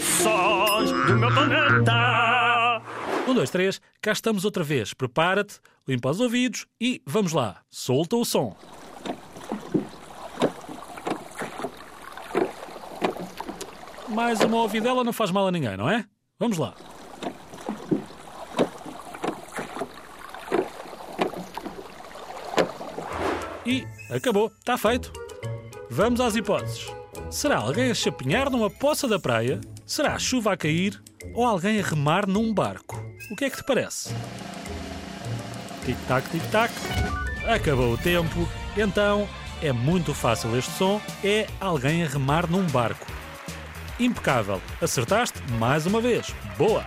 Sons do meu planeta. Um, dois, três, cá estamos outra vez. Prepara-te, limpa os ouvidos e vamos lá. Solta o som. Mais uma ouvidela não faz mal a ninguém, não é? Vamos lá. E acabou, está feito. Vamos às hipóteses. Será alguém a chapinhar numa poça da praia? Será a chuva a cair? Ou alguém a remar num barco? O que é que te parece? Tic-tac, tic-tac. Acabou o tempo. Então, é muito fácil este som. É alguém a remar num barco. Impecável. Acertaste mais uma vez. Boa!